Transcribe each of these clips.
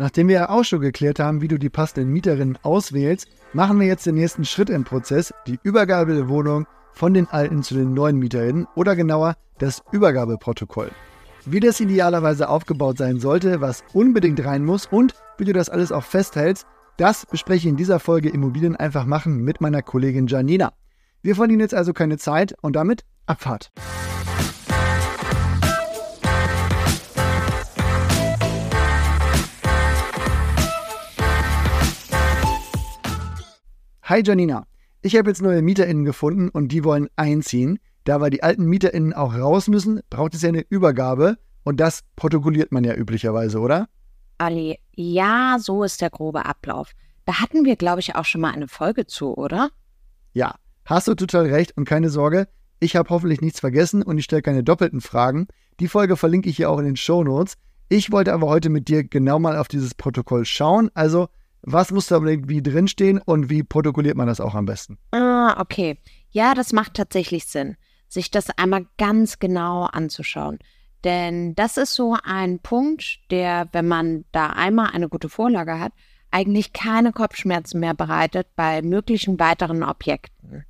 Nachdem wir auch schon geklärt haben, wie du die passenden Mieterinnen auswählst, machen wir jetzt den nächsten Schritt im Prozess, die Übergabe der Wohnung von den alten zu den neuen Mieterinnen oder genauer das Übergabeprotokoll. Wie das idealerweise aufgebaut sein sollte, was unbedingt rein muss und wie du das alles auch festhältst, das bespreche ich in dieser Folge Immobilien einfach machen mit meiner Kollegin Janina. Wir verlieren jetzt also keine Zeit und damit Abfahrt. Hi Janina, ich habe jetzt neue MieterInnen gefunden und die wollen einziehen. Da weil die alten MieterInnen auch raus müssen, braucht es ja eine Übergabe und das protokolliert man ja üblicherweise, oder? Ali, ja, so ist der grobe Ablauf. Da hatten wir, glaube ich, auch schon mal eine Folge zu, oder? Ja, hast du total recht und keine Sorge, ich habe hoffentlich nichts vergessen und ich stelle keine doppelten Fragen. Die Folge verlinke ich hier auch in den Show Notes. Ich wollte aber heute mit dir genau mal auf dieses Protokoll schauen. Also was muss da irgendwie drinstehen und wie protokolliert man das auch am besten? Ah, okay. Ja, das macht tatsächlich Sinn, sich das einmal ganz genau anzuschauen. Denn das ist so ein Punkt, der, wenn man da einmal eine gute Vorlage hat, eigentlich keine Kopfschmerzen mehr bereitet bei möglichen weiteren Objekten.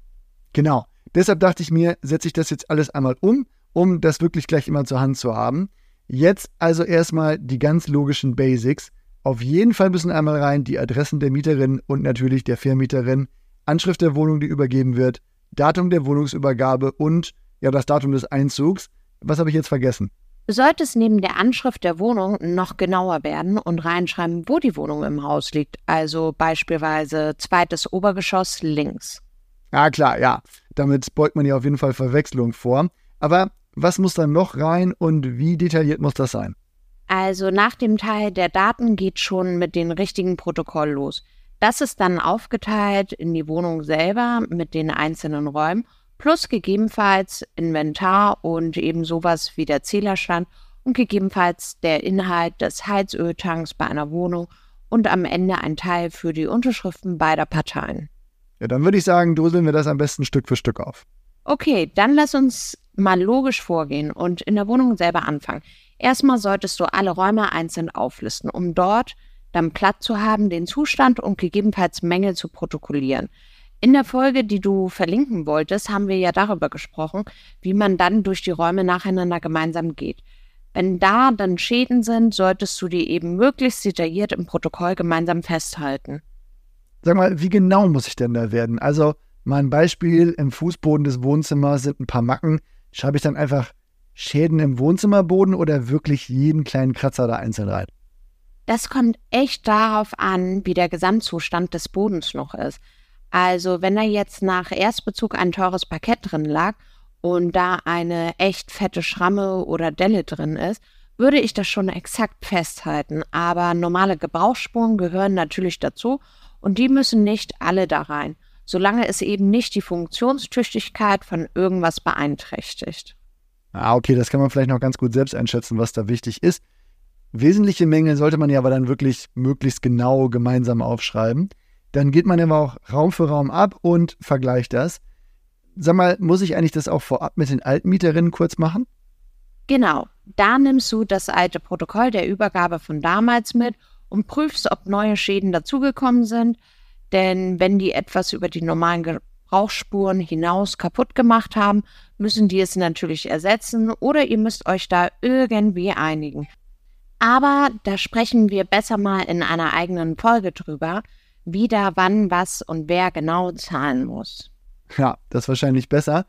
Genau. Deshalb dachte ich mir, setze ich das jetzt alles einmal um, um das wirklich gleich immer zur Hand zu haben. Jetzt also erstmal die ganz logischen Basics. Auf jeden Fall müssen einmal rein die Adressen der Mieterin und natürlich der Vermieterin, Anschrift der Wohnung, die übergeben wird, Datum der Wohnungsübergabe und ja das Datum des Einzugs. Was habe ich jetzt vergessen? Du solltest neben der Anschrift der Wohnung noch genauer werden und reinschreiben, wo die Wohnung im Haus liegt. Also beispielsweise zweites Obergeschoss links. Ah klar, ja. Damit beugt man ja auf jeden Fall Verwechslung vor. Aber was muss dann noch rein und wie detailliert muss das sein? Also nach dem Teil der Daten geht schon mit dem richtigen Protokoll los. Das ist dann aufgeteilt in die Wohnung selber mit den einzelnen Räumen plus gegebenenfalls Inventar und eben sowas wie der Zählerstand und gegebenenfalls der Inhalt des Heizöltanks bei einer Wohnung und am Ende ein Teil für die Unterschriften beider Parteien. Ja, dann würde ich sagen, dröseln wir das am besten Stück für Stück auf. Okay, dann lass uns mal logisch vorgehen und in der Wohnung selber anfangen. Erstmal solltest du alle Räume einzeln auflisten, um dort dann Platz zu haben, den Zustand und gegebenenfalls Mängel zu protokollieren. In der Folge, die du verlinken wolltest, haben wir ja darüber gesprochen, wie man dann durch die Räume nacheinander gemeinsam geht. Wenn da dann Schäden sind, solltest du die eben möglichst detailliert im Protokoll gemeinsam festhalten. Sag mal, wie genau muss ich denn da werden? Also, mein Beispiel im Fußboden des Wohnzimmers sind ein paar Macken. Schreibe ich dann einfach Schäden im Wohnzimmerboden oder wirklich jeden kleinen Kratzer da einzeln rein? Das kommt echt darauf an, wie der Gesamtzustand des Bodens noch ist. Also, wenn da jetzt nach Erstbezug ein teures Parkett drin lag und da eine echt fette Schramme oder Delle drin ist, würde ich das schon exakt festhalten. Aber normale Gebrauchsspuren gehören natürlich dazu und die müssen nicht alle da rein, solange es eben nicht die Funktionstüchtigkeit von irgendwas beeinträchtigt. Ah, okay, das kann man vielleicht noch ganz gut selbst einschätzen, was da wichtig ist. Wesentliche Mängel sollte man ja aber dann wirklich möglichst genau gemeinsam aufschreiben. Dann geht man aber auch Raum für Raum ab und vergleicht das. Sag mal, muss ich eigentlich das auch vorab mit den Altmieterinnen kurz machen? Genau, da nimmst du das alte Protokoll der Übergabe von damals mit und prüfst, ob neue Schäden dazugekommen sind. Denn wenn die etwas über die normalen Rauchspuren hinaus kaputt gemacht haben, müssen die es natürlich ersetzen oder ihr müsst euch da irgendwie einigen. Aber da sprechen wir besser mal in einer eigenen Folge drüber, wie da wann, was und wer genau zahlen muss. Ja, das ist wahrscheinlich besser.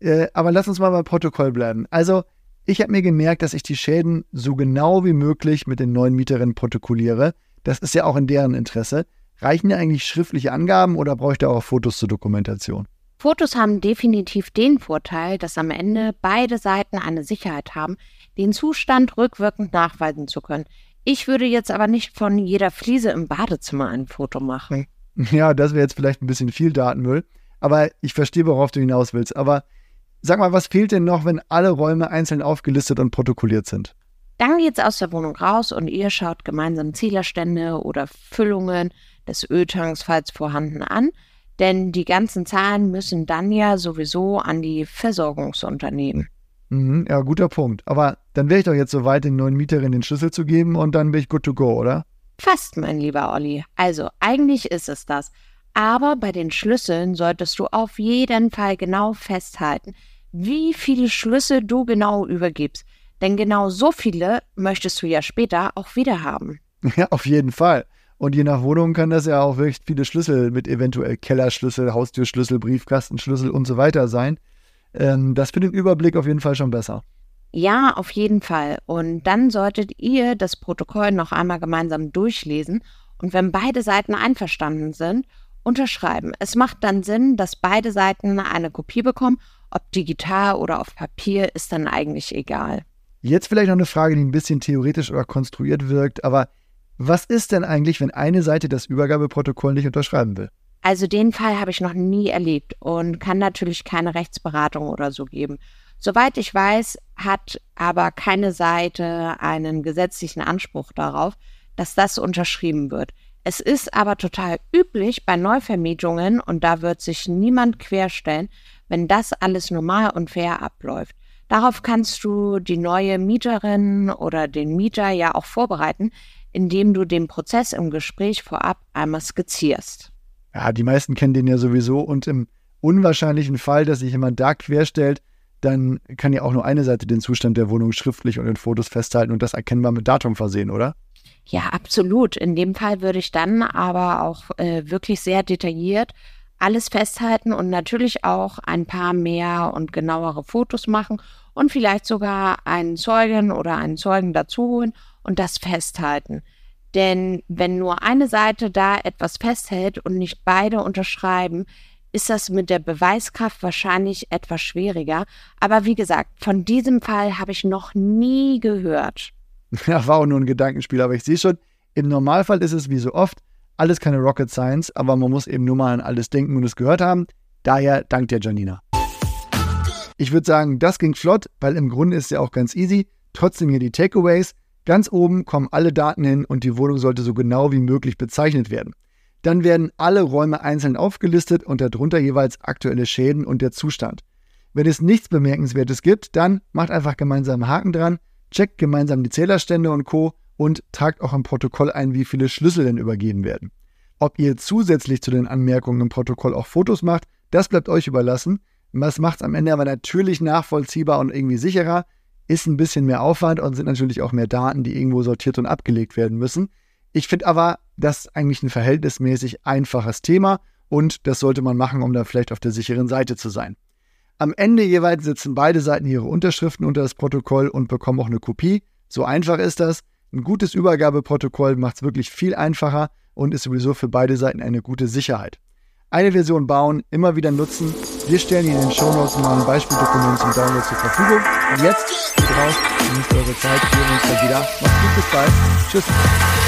Äh, aber lass uns mal beim Protokoll bleiben. Also, ich habe mir gemerkt, dass ich die Schäden so genau wie möglich mit den neuen Mieterinnen protokolliere. Das ist ja auch in deren Interesse. Reichen ja eigentlich schriftliche Angaben oder brauche ich da auch Fotos zur Dokumentation? Fotos haben definitiv den Vorteil, dass am Ende beide Seiten eine Sicherheit haben, den Zustand rückwirkend nachweisen zu können. Ich würde jetzt aber nicht von jeder Fliese im Badezimmer ein Foto machen. Ja, das wäre jetzt vielleicht ein bisschen viel Datenmüll. Aber ich verstehe, worauf du hinaus willst. Aber sag mal, was fehlt denn noch, wenn alle Räume einzeln aufgelistet und protokolliert sind? Dann geht's aus der Wohnung raus und ihr schaut gemeinsam Zählerstände oder Füllungen des Öltanks, falls vorhanden, an. Denn die ganzen Zahlen müssen dann ja sowieso an die Versorgungsunternehmen. Mhm, ja, guter Punkt. Aber dann wäre ich doch jetzt so weit, den neuen Mieterinnen den Schlüssel zu geben und dann bin ich good to go, oder? Fast, mein lieber Olli. Also eigentlich ist es das. Aber bei den Schlüsseln solltest du auf jeden Fall genau festhalten, wie viele Schlüssel du genau übergibst. Denn genau so viele möchtest du ja später auch wieder haben. Ja, auf jeden Fall. Und je nach Wohnung kann das ja auch wirklich viele Schlüssel mit eventuell Kellerschlüssel, Haustürschlüssel, Briefkastenschlüssel und so weiter sein. Ähm, das für den Überblick auf jeden Fall schon besser. Ja, auf jeden Fall. Und dann solltet ihr das Protokoll noch einmal gemeinsam durchlesen und wenn beide Seiten einverstanden sind, unterschreiben. Es macht dann Sinn, dass beide Seiten eine Kopie bekommen. Ob digital oder auf Papier ist dann eigentlich egal. Jetzt vielleicht noch eine Frage, die ein bisschen theoretisch oder konstruiert wirkt, aber was ist denn eigentlich, wenn eine Seite das Übergabeprotokoll nicht unterschreiben will? Also den Fall habe ich noch nie erlebt und kann natürlich keine Rechtsberatung oder so geben. Soweit ich weiß, hat aber keine Seite einen gesetzlichen Anspruch darauf, dass das unterschrieben wird. Es ist aber total üblich bei Neuvermietungen und da wird sich niemand querstellen, wenn das alles normal und fair abläuft. Darauf kannst du die neue Mieterin oder den Mieter ja auch vorbereiten, indem du den Prozess im Gespräch vorab einmal skizzierst. Ja, die meisten kennen den ja sowieso und im unwahrscheinlichen Fall, dass sich jemand da querstellt, dann kann ja auch nur eine Seite den Zustand der Wohnung schriftlich und in Fotos festhalten und das erkennbar mit Datum versehen, oder? Ja, absolut. In dem Fall würde ich dann aber auch äh, wirklich sehr detailliert alles festhalten und natürlich auch ein paar mehr und genauere Fotos machen und vielleicht sogar einen Zeugen oder einen Zeugen dazu holen und das festhalten. Denn wenn nur eine Seite da etwas festhält und nicht beide unterschreiben, ist das mit der Beweiskraft wahrscheinlich etwas schwieriger. Aber wie gesagt, von diesem Fall habe ich noch nie gehört. Ja, war auch nur ein Gedankenspiel, aber ich sehe schon, im Normalfall ist es wie so oft alles keine Rocket Science, aber man muss eben nur mal an alles denken und es gehört haben. Daher dankt dir, Janina. Ich würde sagen, das ging flott, weil im Grunde ist ja auch ganz easy. Trotzdem hier die Takeaways. Ganz oben kommen alle Daten hin und die Wohnung sollte so genau wie möglich bezeichnet werden. Dann werden alle Räume einzeln aufgelistet und darunter jeweils aktuelle Schäden und der Zustand. Wenn es nichts Bemerkenswertes gibt, dann macht einfach gemeinsam Haken dran, checkt gemeinsam die Zählerstände und Co. und tragt auch im Protokoll ein, wie viele Schlüssel denn übergeben werden. Ob ihr zusätzlich zu den Anmerkungen im Protokoll auch Fotos macht, das bleibt euch überlassen. Das macht es am Ende aber natürlich nachvollziehbar und irgendwie sicherer, ist ein bisschen mehr Aufwand und sind natürlich auch mehr Daten, die irgendwo sortiert und abgelegt werden müssen. Ich finde aber, das ist eigentlich ein verhältnismäßig einfaches Thema und das sollte man machen, um da vielleicht auf der sicheren Seite zu sein. Am Ende jeweils setzen beide Seiten ihre Unterschriften unter das Protokoll und bekommen auch eine Kopie. So einfach ist das. Ein gutes Übergabeprotokoll macht es wirklich viel einfacher und ist sowieso für beide Seiten eine gute Sicherheit. Eine Version bauen, immer wieder nutzen. Wir stellen Ihnen in den Show Notes mal ein Beispieldokument zum Download zur Verfügung. Und jetzt, raus, genießt eure Zeit, wir sehen uns dann wieder. Macht's gut, bis bald. Tschüss.